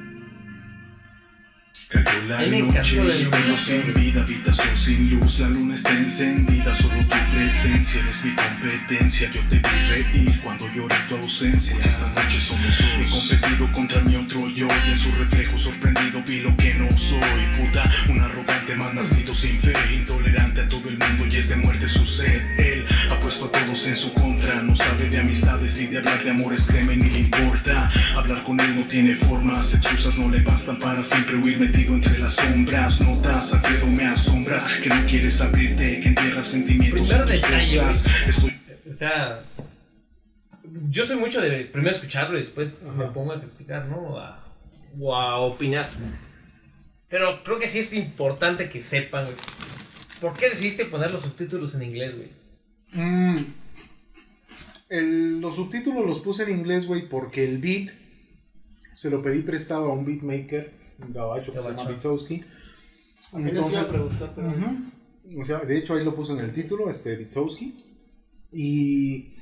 Cayó la noche y video. sin vida, habitación sin luz, la luna está encendida, solo tu presencia eres mi competencia. Yo te vi reír cuando lloré tu ausencia. Esta noche somos dos. He competido contra mi otro yo y en su reflejo sorprendido vi lo que no soy. Puta, un arrogante mal nacido sin fe, intolerante a todo el mundo y es de muerte su sed. Puesto a todos en su contra, no sabe de amistades y de hablar de amores, créeme, ni le importa. Hablar con él no tiene formas, excusas no le bastan para siempre huir metido entre las sombras. Notas, Alfredo, me asombras que no quieres abrirte, que entierras sentimientos Primer en tus detalle. Estoy O sea, yo soy mucho de primero escucharlo y después me pongo a criticar, ¿no? A- o a opinar. Pero creo que sí es importante que sepan, güey. ¿Por qué decidiste poner los subtítulos en inglés, güey? Mm. El- los subtítulos los puse en inglés, güey, porque el beat se lo pedí prestado a un beatmaker, un gabacho que se llama a preguntar, pero. Ujú. O sea, de hecho, ahí lo puse en el título, este, Vitowski. Y.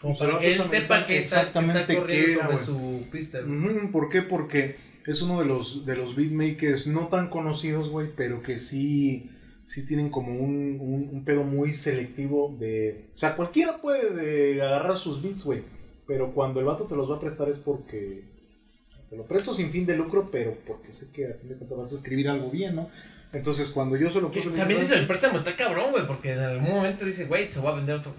Como para que él sepa que está, que está exactamente corriendo qué era, sobre su pista. Ujú, ¿Por qué? Porque es uno de los, de los beatmakers no tan conocidos, güey, pero que sí, sí tienen como un, un, un pedo muy selectivo de... O sea, cualquiera puede de agarrar sus beats, güey, pero cuando el vato te los va a prestar es porque... Te lo presto sin fin de lucro, pero porque sé que a fin de cuentas vas a escribir algo bien, ¿no? Entonces, cuando yo se lo puse... también eso del préstamo está cabrón, güey, porque en algún momento dice, güey, se va a vender otro,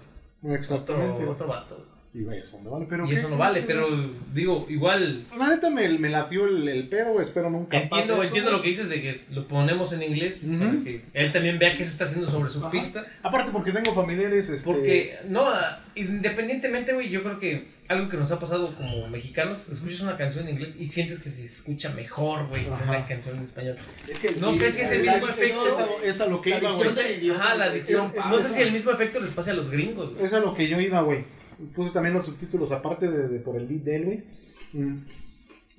Exactamente. otro, otro vato. Y güey, eso no vale, pero... Y ¿qué? eso no vale, pero digo, igual La neta me, me latió el, el pedo, espero nunca pase Entiendo, eso, entiendo güey. lo que dices de que lo ponemos en inglés Ujú. para que él también vea qué se está haciendo sobre su Ajá. pista. Aparte porque tengo familiares, este... Porque, no, independientemente, güey, yo creo que algo que nos ha pasado como mexicanos, escuchas una canción en inglés y sientes que se escucha mejor, güey, que una canción en español. Es que No sé si es el mismo efecto. Es a, lo- es a lo que iba, güey. Ajá, la güey. dicción. Es- No sé si el mismo efecto les pase a los gringos, güey. Es a lo que yo iba, güey. Puse también los subtítulos aparte de, de por el beat de él, güey. Mm.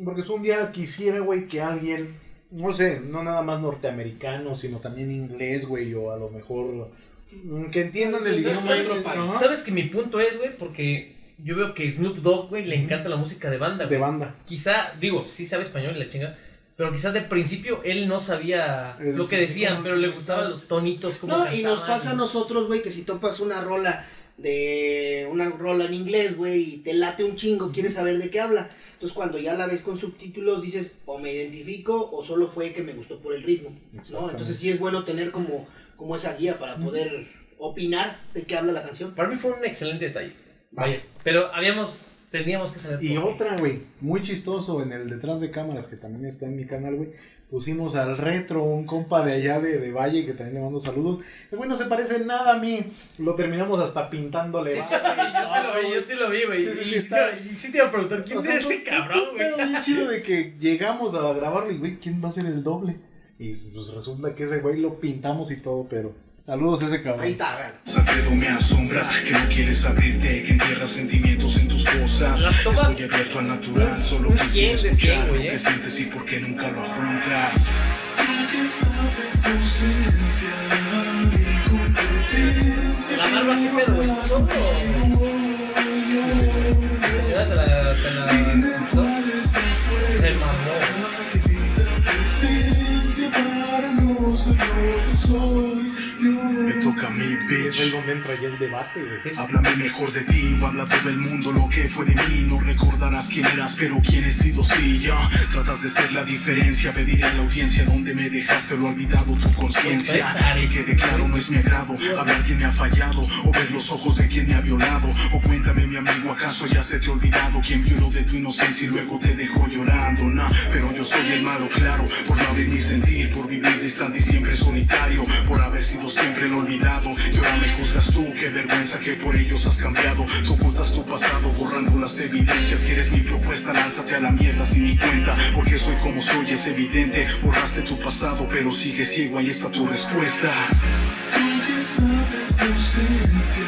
Porque es un día quisiera, güey, que alguien, no sé, no nada más norteamericano, sino también inglés, güey, o a lo mejor mm, que entiendan el idioma. ¿Sabes, ¿Sabes que mi punto es, güey? Porque yo veo que Snoop Dogg, güey, le encanta la música de banda, De güey. banda. Quizá, digo, sí sabe español y la chinga. Pero quizás de principio él no sabía El lo que decían, pero le gustaban los tonitos como No, y nos pasa a nosotros, güey, que si topas una rola de una rola en inglés, güey, y te late un chingo, quieres saber de qué habla. Entonces cuando ya la ves con subtítulos dices, o me identifico o solo fue que me gustó por el ritmo, ¿no? Entonces sí es bueno tener como, como esa guía para poder opinar de qué habla la canción. Para mí fue un excelente detalle. Vaya. Pero habíamos. Teníamos que saber. Y por qué. otra, güey, muy chistoso en el detrás de cámaras que también está en mi canal, güey. Pusimos al retro, un compa de allá de, de Valle que también le mando saludos. El güey no se parece nada a mí. Lo terminamos hasta pintándole. Sí, yo sí, yo sí lo vi, yo sí lo vi, güey. Sí, sí, sí, y, está- y sí te iba a preguntar, ¿quién O sea, es ese cabrón, güey? pedo bien chido de que llegamos a grabarlo y, güey, ¿quién va a ser el doble? Y pues resulta que ese güey lo pintamos y todo, pero saludos a ese cabrón. Ahí está, vean. Alfredo me asombra que no quieres abrirte, que entierras sentimientos en tus cosas. Las tomas- Estoy abierto al natural, solo un quisiera 100 de 100, escuchar lo eh. que sientes y por qué nunca lo afrontas. Que. La barba, ¿qué pedo, güey? Señora, te la. Te la. Se mamó. Que soy. Me toca a mí, Es bitch. donde entra ya el debate, güey. Háblame mejor de ti, o habla todo el mundo lo que fue de mí. No recordarás quién eras, pero quién he sido, sí, ya. Tratas de ser la diferencia, pediré a la audiencia donde me dejaste lo olvidado, tu conciencia. Pues. Que quede claro, no es mi agrado. Hablar quién me ha fallado, o ver los ojos de quien me ha violado. O cuéntame, mi amigo, ¿acaso ya se te ha olvidado quién violó de tu inocencia y luego te dejó llorando? Nah, pero yo soy el malo, claro, por no abrir ni sentir, por vivir distante siempre solitario, por haber sido siempre el olvidado. Y ahora me juzgas tú, qué vergüenza que por ellos has cambiado. Tú ocultas tu pasado, borrando las evidencias. Quieres mi propuesta, lánzate a la mierda sin mi cuenta. Porque soy como soy, es evidente. Borraste tu pasado, pero sigue ciego, ahí está tu respuesta. Tú que sabes de ausencia.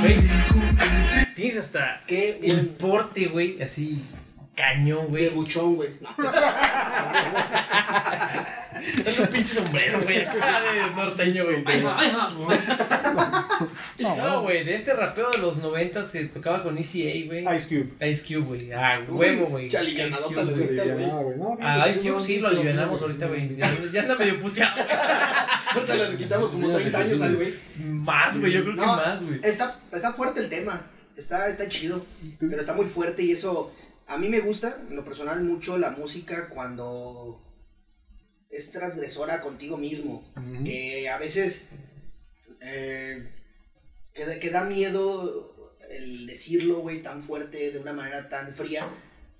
Güey. Tienes hasta Qué el buen- porte, güey, así. Cañón, De güey. buchón, güey. Dale un pinche sombrero, güey, acá de norteño, güey. Ahí va, ahí va. No, güey, de este rapeo de los noventas que tocaba con ECA, güey. Ice Cube. Ice Cube, güey. Ah, huevo, güey. Chale, Ice ganadota Cube, de güey. Ah, güey, no, A fíjate, Ice Cube sí lo alivianamos ahorita, güey. Ya, anda medio puteado, güey. Ahorita le quitamos como 30 años al güey. Más, güey, yo creo que más, güey. Está, está fuerte el tema. Está, está chido. Pero está muy fuerte y eso. A mí me gusta, en lo personal, mucho la música cuando es transgresora contigo mismo. Ujú. Que a veces. eh, que, da- que da miedo el decirlo, güey, tan fuerte, de una manera tan fría.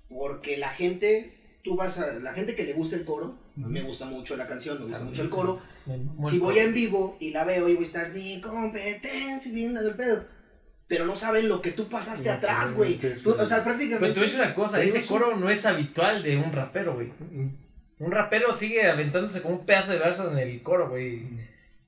Porque la gente. Tú vas a. La gente que le gusta el coro. Me gusta mucho la canción, me gusta mucho el coro. Si voy en vivo y la veo y voy a estar mi competencia y bien el pedo. Pero no saben lo que tú pasaste atrás, güey. Tú-. O sea, prácticamente. Pero te voy a decir una cosa, ese coro no es habitual de un rapero, güey. Un rapero sigue aventándose como un pedazo de verso en el coro, güey.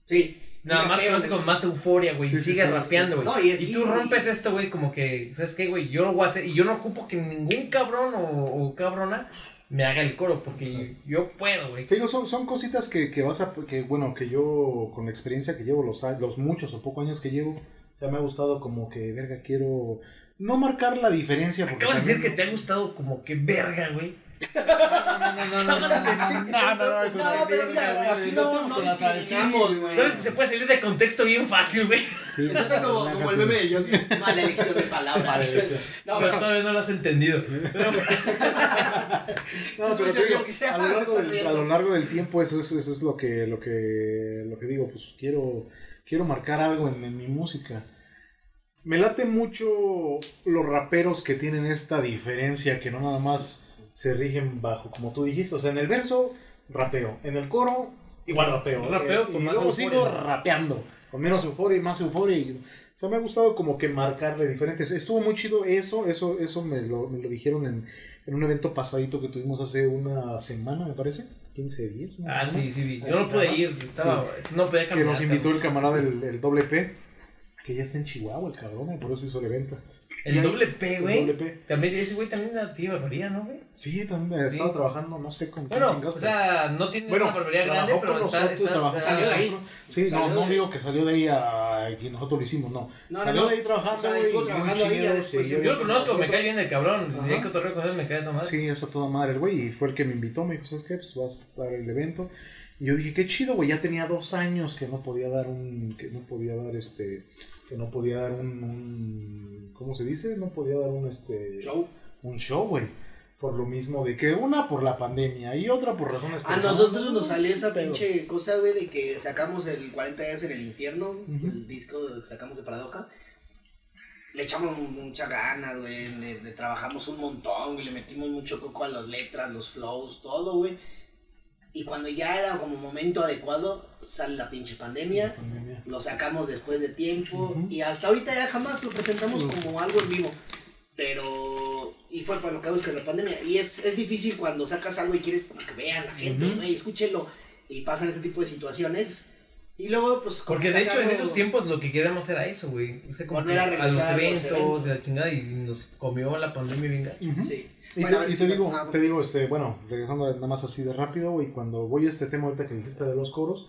Sí. Nada más que lo hace con más euforia, güey. Sí, y sí, sigue sí, rapeando, güey. No, y tú rompes esto, güey, como que, ¿sabes qué, güey? Yo lo voy a hacer. Y yo no ocupo que ningún cabrón o, o cabrona me haga el coro, porque yo puedo, güey. Digo, son, son cositas que, que vas a, que bueno, que yo con la experiencia que llevo, los, los muchos o pocos años que llevo, o sea, me ha gustado como que, verga, quiero no marcar la diferencia. Porque Acabas de decir que te ha gustado como que verga, güey. No, no, no, no, eso No, pero mira, aquí no, no discriminamos, güey. Sabes que se puede salir de contexto bien fácil, güey. Sí, siento como, como el meme de John. Mala elección de palabras. No, pero todavía no lo has entendido. No, pero a, lo largo está del, riendo. a lo largo del tiempo eso es, eso es lo que lo que lo que digo, pues quiero quiero marcar algo en, en mi música. Me late mucho los raperos que tienen esta diferencia que no nada más se rigen bajo como tú dijiste, o sea, en el verso rapeo, en el coro igual rapeo, Rapeo eh, con y más luego euforia, sigo más. rapeando, con menos euforia y más euforia y o sea, me ha gustado como que marcarle diferentes. Estuvo muy chido eso, eso, eso me lo, me lo dijeron en, en un evento pasadito que tuvimos hace una semana, me parece. 15 días. Ah, semana. sí, sí, vi. Yo no pude ir, estaba, no podía Que caminar. nos invitó el camarada el, el doble P, que ya está en Chihuahua, el cabrón, y por eso hizo el evento. El doble P, güey. También ese güey también tiene barbería, ¿no, güey? Sí, también estaba Sí. trabajando, no sé con Bueno, chingados, o sea, no tiene Bueno, una barbería grande, pero está, nosotros, está, trabajó Salió de ahí. Sí, Salió no, no digo que salió de ahí a que nosotros lo hicimos, no. Salió no. de ahí trabajando. O sea, estuvo trabajando ahí, después sí, Yo lo conozco, me cae bien el cabrón. Ajá. Cotorreo con él me cae nomás. Sí, eso toda madre el güey. Y fue el que me invitó. Me dijo, ¿sabes qué? Pues vas a estar el evento. Y yo dije, qué chido, güey. Ya tenía dos años que no podía dar un. que no podía dar este. que no podía dar un, un- ¿cómo se dice? No podía dar un este Show. un show, güey. Por lo mismo de que una por la pandemia y otra por razones A personales. nosotros nos salió esa Pero- pinche cosa, güey, de que sacamos el 40 días en el infierno, el disco que sacamos de Paradoja. Le echamos muchas ganas, güey, le, le trabajamos un montón, güey, le metimos mucho coco a las letras, los flows, todo, güey. Y cuando ya era como momento adecuado, sale la pinche pandemia, pandemia. lo sacamos después de tiempo y hasta ahorita ya jamás lo presentamos como algo en vivo. Pero, y fue para lo que que la pandemia. Y es, es difícil cuando sacas algo y quieres que vean la gente, güey, escúchenlo. Y pasan ese tipo de situaciones. Y luego, pues. Porque de hecho en esos tiempos lo que queríamos era eso, güey. O sea, como a a, los eventos, de la chingada, y nos comió la pandemia gacho. Sí. Y, Bueno, te, y digo, te digo, este, bueno, regresando nada más así de rápido, güey, cuando voy a este tema ahorita que dijiste de los coros,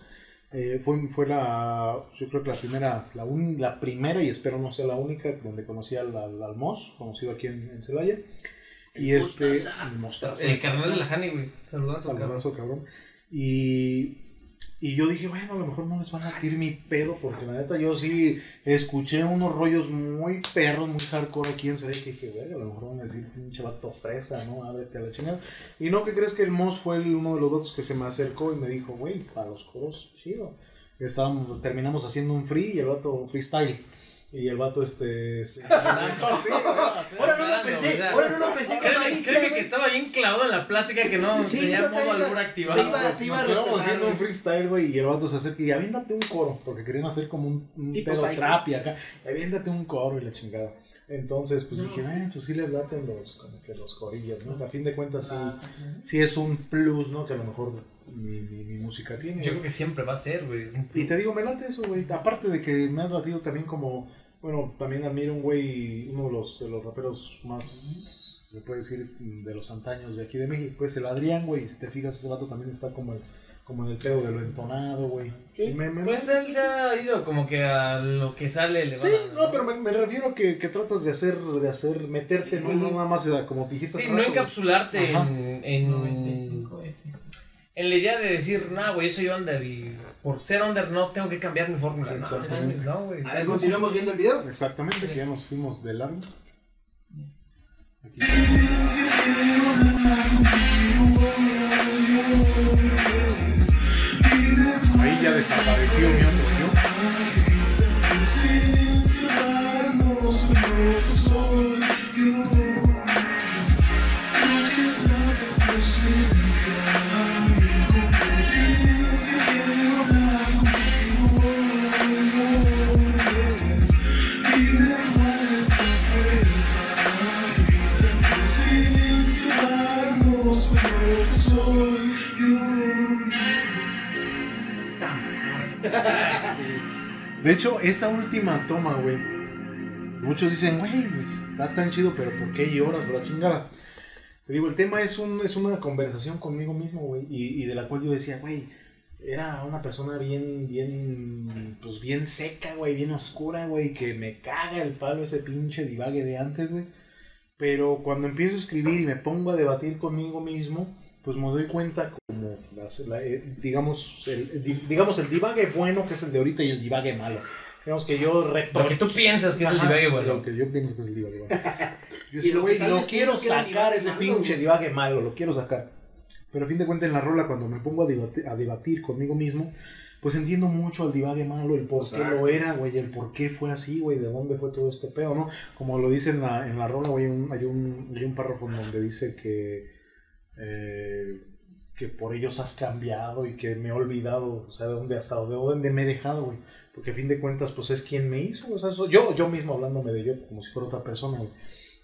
eh, fue, fue la, yo creo que la primera, la, un- la primera y espero no sea la única, donde conocí al, al, al Mos, conocido aquí en, en Celaya. Y El este, Mostaza. el El carnal de la Hani, güey. Saludazo, cabrón. Saludazo, cabrón. Y, y yo dije, bueno, a lo mejor no les van a tirar mi pedo, porque la neta yo sí escuché unos rollos muy perros, muy hardcore aquí en Celaya, que dije, güey, a lo mejor van a decir, pinche vato fresa, ¿no? Ábrete a la chingada. Y no, que crees que el Moss fue uno de los vatos que se me acercó y me dijo, güey, para los coros, chido. Estábamos, terminamos haciendo un free y el vato freestyle. Y el vato, este. se- Sí, Ahora no lo pensé, ahora no lo pensé con Créeme, malicia, créeme que estaba bien clavado en la plática que no Sí, tenía modo te activado. respetar, haciendo un freestyle, güey, y el vato se acerca y aviéntate un coro, porque querían hacer como un, un Tipo pedo trap y acá, aviéntate un coro y la chingada. Entonces, pues dije, eh, pues sí les laten los, como que los corillos, ¿no? A fin de cuentas, sí, sí es un plus, ¿no? Que a lo mejor mi, mi, mi música tiene. Yo creo que siempre va a ser, güey. Y te digo, me late eso, güey. Aparte de que me has latido también como, bueno, también admiro un güey, uno de los, de los raperos más, se puede decir, de los antaños de aquí de México, es el Adrián, güey. Si te fijas, ese vato también está como, el- como en el pedo de lo entonado, güey. Me- me- Pues él se ha ido como que a lo que sale le va Sí, no, pero me, me refiero a que, que tratas de hacer, de hacer, meterte, no, no nada más como dijiste. Sí, no rato, encapsularte Ajá. en, en, 95F. En la idea de decir, nah, güey, yo soy under y por ser under no tengo que cambiar mi fórmula. No, Exactamente. No, güey. A ver, continuamos viendo el video. Exactamente, que ya nos fuimos de largo. Aquí. Ahí ya desapareció mi otro yo. De hecho, esa última toma, güey. Muchos dicen, güey, pues, está tan chido, pero ¿por qué lloras, bro? Chingada. Te digo, el tema es, un, es una conversación conmigo mismo, güey. Y, y de la cual yo decía, güey, era una persona bien, bien, pues bien seca, güey, bien oscura, güey, que me caga el palo ese pinche divague de antes, güey. Pero cuando empiezo a escribir y me pongo a debatir conmigo mismo, pues me doy cuenta como, las- la- eh, digamos, el, el di- digamos, el divague bueno, que es el de ahorita, y el divague malo. Digamos que yo recto. Porque tú piensas que es el divague bueno. Lo que yo pienso que es el divague bueno. Yo Y lo que lo quiero que sacar ese malo, pinche divague malo, lo quiero sacar. Pero a fin de cuentas en la rola, cuando me pongo a debatir, a debatir conmigo mismo, pues entiendo mucho al divague malo, el por qué lo era, güey, el por qué fue así, güey, de dónde fue todo este pedo, ¿no? Como lo dice en la, en la rola, güey, un- hay, un, hay un párrafo en donde dice que, eh, que por ellos has cambiado y que me he olvidado, o sea, de dónde hasta de dónde me he dejado, güey. Porque a fin de cuentas, pues es quien me hizo, o sea, yo, yo mismo hablándome de yo como si fuera otra persona, güey.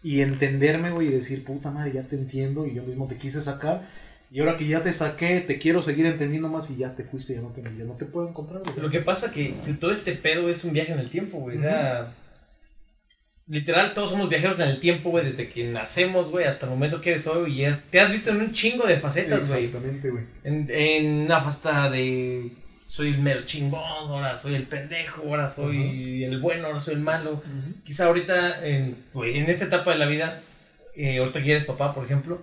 Y entenderme, güey, y decir, puta madre, ya te entiendo y yo mismo te quise sacar. Y ahora que ya te saqué, te quiero seguir entendiendo más y ya te fuiste, ya no te, ya no te puedo encontrar, güey. Lo que pasa que todo este pedo es un viaje en el tiempo, güey. O sea, literal, todos somos viajeros en el tiempo, güey, desde que nacemos, güey, hasta el momento que eres hoy. Y te has visto en un chingo de facetas, güey. Exactamente, güey. En, en una faceta de soy el mero chingón, ahora soy el pendejo, ahora soy el bueno, ahora soy el malo. Quizá ahorita, en, güey, en esta etapa de la vida, eh, ahorita que eres papá, por ejemplo,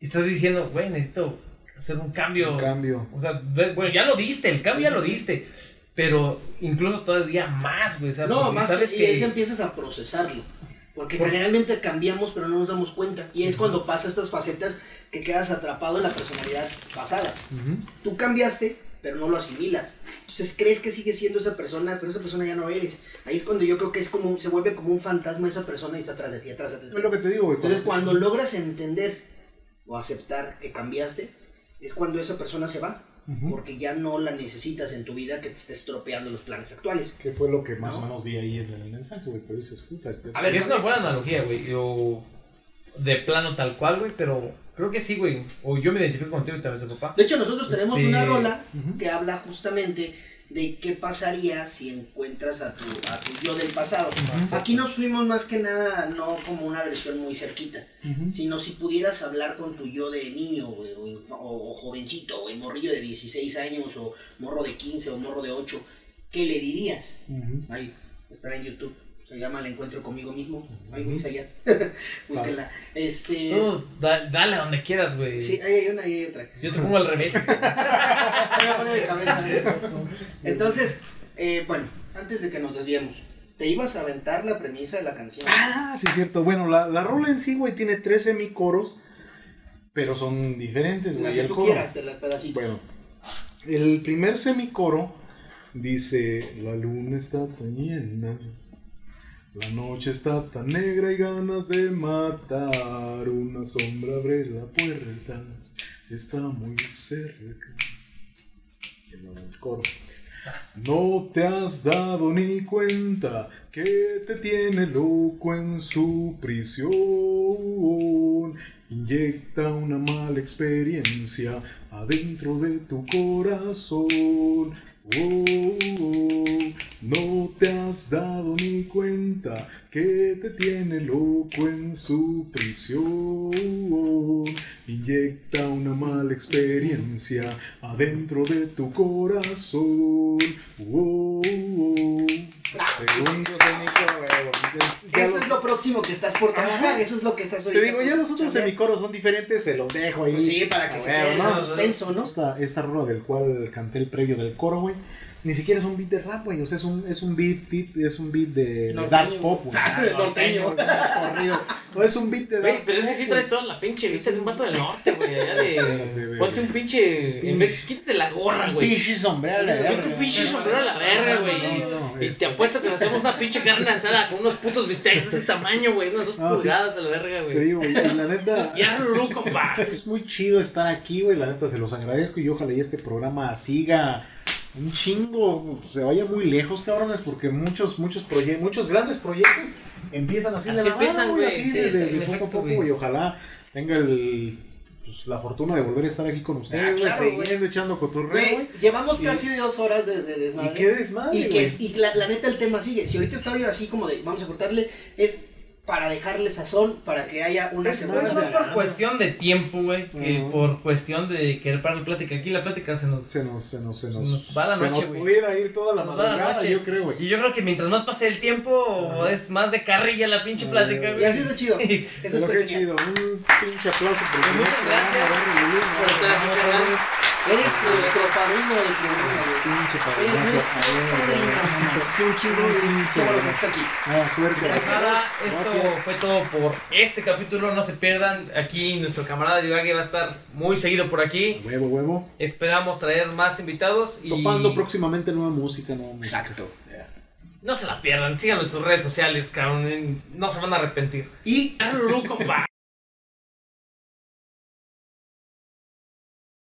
estás diciendo, güey, necesito hacer un cambio. Un cambio. O sea, de- bueno, ya lo diste, el cambio ya lo diste. Pero incluso todavía más, güey. O sea, No, más sabes que, y ahí empiezas a procesarlo. Porque generalmente cambiamos, pero no nos damos cuenta. Y es cuando pasa estas facetas que quedas atrapado en la personalidad pasada. Tú cambiaste, pero no lo asimilas. Entonces crees que sigues siendo esa persona, pero esa persona ya no eres. Ahí es cuando yo creo que es como, se vuelve como un fantasma esa persona y está atrás de ti, atrás de ti. Es lo que te digo, güey. Entonces cuando logras entender o aceptar que cambiaste, es cuando esa persona se va. Porque ya no la necesitas en tu vida que te esté estropeando los planes actuales. Que fue lo que más o menos vi ahí en el mensaje, güey. Pero dices, puta. A ver, es una buena analogía, güey. Yo. De plano tal cual, güey, pero creo que sí, güey. O yo me identifico contigo y también su papá. De hecho, nosotros tenemos Este, una rola que habla justamente de qué pasaría si encuentras a tu, a tu yo del pasado. Aquí nos fuimos más que nada, no como una versión muy cerquita, sino si pudieras hablar con tu yo de niño, o, o- o jovencito, güey, morrillo de 16 años, o morro de 15, o morro de 8, ¿qué le dirías? Ahí, está en YouTube. Se llama El Encuentro Conmigo Mismo. Ahí, güey, allá. Búsquenla. Este. Tú, da- dale a donde quieras, güey. Sí, ahí hay una y hay otra. Yo te pongo al revés. Me voy a poner de cabeza. Entonces, eh, bueno, antes de que nos desviemos, ¿te ibas a aventar la premisa de la canción? Ah, sí, es cierto. Bueno, la, la rola en sí, güey, tiene 13 semicoros, pero son diferentes, la güey. que El tú coro. quieras, de las pedacitos. Bueno, el primer semicoro dice: La luna está tan llena, la noche está tan negra y ganas de matar. Una sombra abre la puerta, está muy cerca. No te has dado ni cuenta que te tiene loco en su prisión. Inyecta una mala experiencia adentro de tu corazón. Oh, no te has dado ni cuenta que te tiene loco en su prisión. Inyecta una mala experiencia adentro de tu corazón. Oh, Segundo semicoro, güey. Ya Eso es lo próximo que estás por trabajar, eso es lo que estás Te ahorita digo, ya los otros semicoros son diferentes, se los dejo ahí. Pues sí, para que se quede suspenso, ¿no? Esta, esta rola del cual canté el previo del coro, güey. Ni siquiera es un beat de rap, güey. O sea, es un, es un beat tip, es un beat de, dark pop, güey. Ah, norteño. corrido. No es un beat de dark Güey, pero es que sí traes toda la pinche vista de un vato del norte, güey. Allá de. Ponte un pinche. En vez, quítate la gorra, güey. Pinche sombrero, la Ponte un pinche sombrero a la verga, güey. Y te apuesto que nos hacemos una pinche carne asada con unos putos bistecs de este tamaño, güey. Unas dos pulgadas a la verga, Te güey. digo, güey, y la neta. Ya Lulú, compa. Es muy chido estar aquí, güey. La neta se los agradezco y ojalá y este programa siga un chingo, se vaya muy lejos, cabrones, porque muchos, muchos proyectos, muchos grandes proyectos empiezan así, de la mano, empiezan, güey. así Sí, de, de- de poco a poco, güey. güey. Ojalá tenga el, pues, la fortuna de volver a estar aquí con ustedes, Ah, claro, siguiendo güey. echando cotorreo, Güey, llevamos Y- casi dos horas de, de desmadre. Y qué desmadre, Y, que güey. es- y la, la neta el tema sigue. Si ahorita estaba yo así como de vamos a cortarle, es para dejarle sazón, para que haya una Es segunda. más, Es más por cuestión de tiempo, güey, que Ujú. por cuestión de querer parar la plática. Aquí la plática se nos. Se nos, se nos, se se nos, nos va la se noche, nos güey. pudiera ir toda la se nos va la madrugada, noche. yo creo, güey. Y yo creo que mientras más pase el tiempo, es más de carrilla la pinche plática, Y güey. así está chido. Eso es qué pequeña. chido, un pinche aplauso por el muchas gracias por estar aquí. Eres nuestro padrino del programa, güey. Pinche Eres que estás aquí. Ah, suerte. Gracias. Nada, esto Gracias. fue todo por este capítulo. No se pierdan. Aquí nuestro camarada Divague va a estar muy seguido por aquí. Huevo, huevo. Esperamos traer más invitados y Topando próximamente nueva música, nueva música. Exacto. no se la pierdan. Sigan nuestras redes sociales, cabrón. No se van a arrepentir. Y compa.